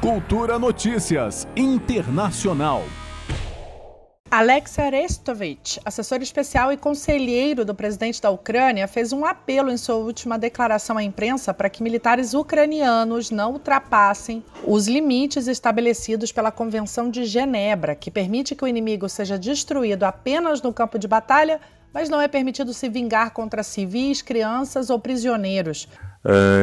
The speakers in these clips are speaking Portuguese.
Cultura Notícias Internacional. Alex Arestovich, assessor especial e conselheiro do presidente da Ucrânia, fez um apelo em sua última declaração à imprensa para que militares ucranianos não ultrapassem os limites estabelecidos pela Convenção de Genebra, que permite que o inimigo seja destruído apenas no campo de batalha, mas não é permitido se vingar contra civis, crianças ou prisioneiros.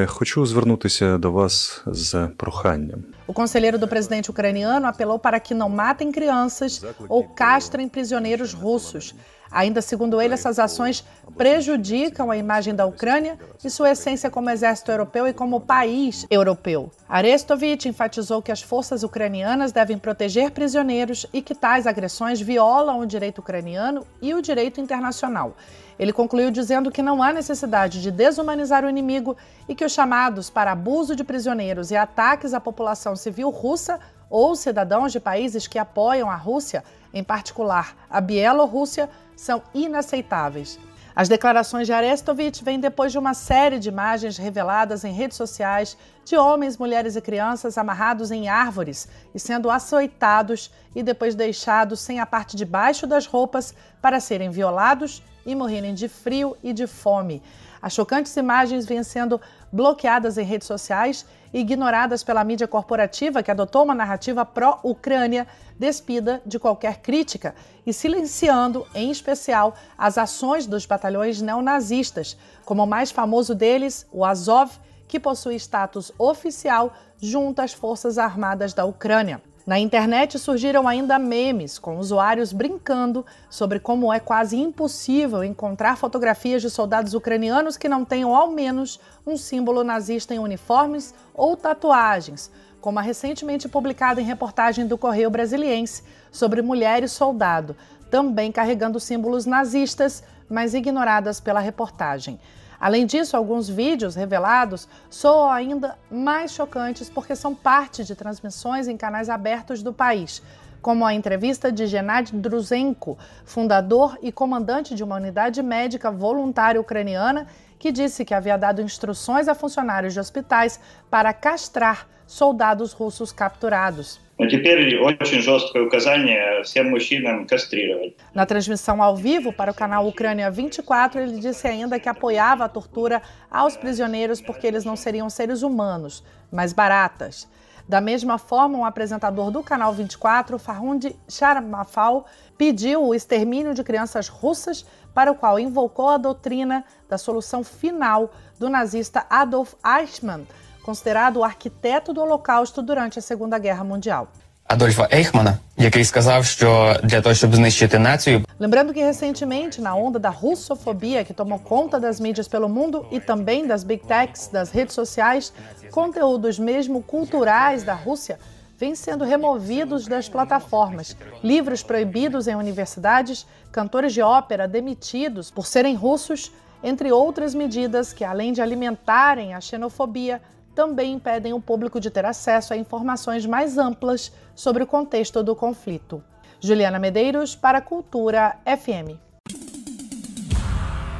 Хочу звернутися до вас з проханням. O conselheiro do presidente ucraniano apelou para que não matem crianças ou castrem prisioneiros russos. Ainda segundo ele, essas ações prejudicam a imagem da Ucrânia e sua essência como exército europeu e como país europeu. Arestovich enfatizou que as forças ucranianas devem proteger prisioneiros e que tais agressões violam o direito ucraniano e o direito internacional. Ele concluiu dizendo que não há necessidade de desumanizar o inimigo e que os chamados para abuso de prisioneiros e ataques à população civil russa ou cidadãos de países que apoiam a Rússia, em particular a Bielorrússia, são inaceitáveis. As declarações de Arestovich vêm depois de uma série de imagens reveladas em redes sociais de homens, mulheres e crianças amarrados em árvores e sendo açoitados e depois deixados sem a parte de baixo das roupas para serem violados e morrerem de frio e de fome. As chocantes imagens vêm sendo bloqueadas em redes sociais e ignoradas pela mídia corporativa que adotou uma narrativa pró-Ucrânia, despida de qualquer crítica e silenciando, em especial, as ações dos batalhões neonazistas, como o mais famoso deles, o Azov, que possui status oficial junto às Forças Armadas da Ucrânia. Na internet surgiram ainda memes com usuários brincando sobre como é quase impossível encontrar fotografias de soldados ucranianos que não tenham ao menos um símbolo nazista em uniformes ou tatuagens, como a recentemente publicada em reportagem do Correio Brasiliense sobre mulher e soldado, também carregando símbolos nazistas, mas ignoradas pela reportagem. Além disso, alguns vídeos revelados soam ainda mais chocantes porque são parte de transmissões em canais abertos do país, como a entrevista de Gennady Druzenko, fundador e comandante de uma unidade médica voluntária ucraniana, que disse que havia dado instruções a funcionários de hospitais para castrar soldados russos capturados. Но теперь очень жесткое указание всем мужчинам кастрировать. Na transmissão ao vivo para o canal Ucrânia 24, ele disse ainda que apoiava a tortura aos prisioneiros porque eles não seriam seres humanos, mas baratas. Da mesma forma, um apresentador do canal 24, Farhund Sharmafal, pediu o extermínio de crianças russas, para o qual invocou a doutrina da solução final do nazista Adolf Eichmann, considerado o arquiteto do Holocausto durante a Segunda Guerra Mundial. Адольфа Ейхмана, який сказав, що для того, щоб знищити націю, Lembrando que recentemente, na onda da russofobia que tomou conta das mídias pelo mundo e também das big techs, das redes sociais, conteúdos mesmo culturais da Rússia vêm sendo removidos das plataformas, livros proibidos em universidades, cantores de ópera demitidos por serem russos, entre outras medidas que, além de alimentarem a xenofobia, também impedem o público de ter acesso a informações mais amplas sobre o contexto do conflito. Juliana Medeiros para Cultura FM.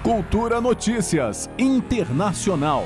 Cultura Notícias Internacional.